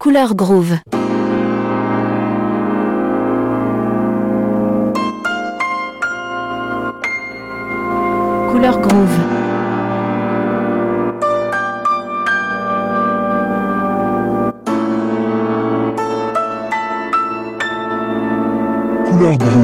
Couleur Groove. Couleur Groove. Couleur Groove.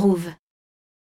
Groove.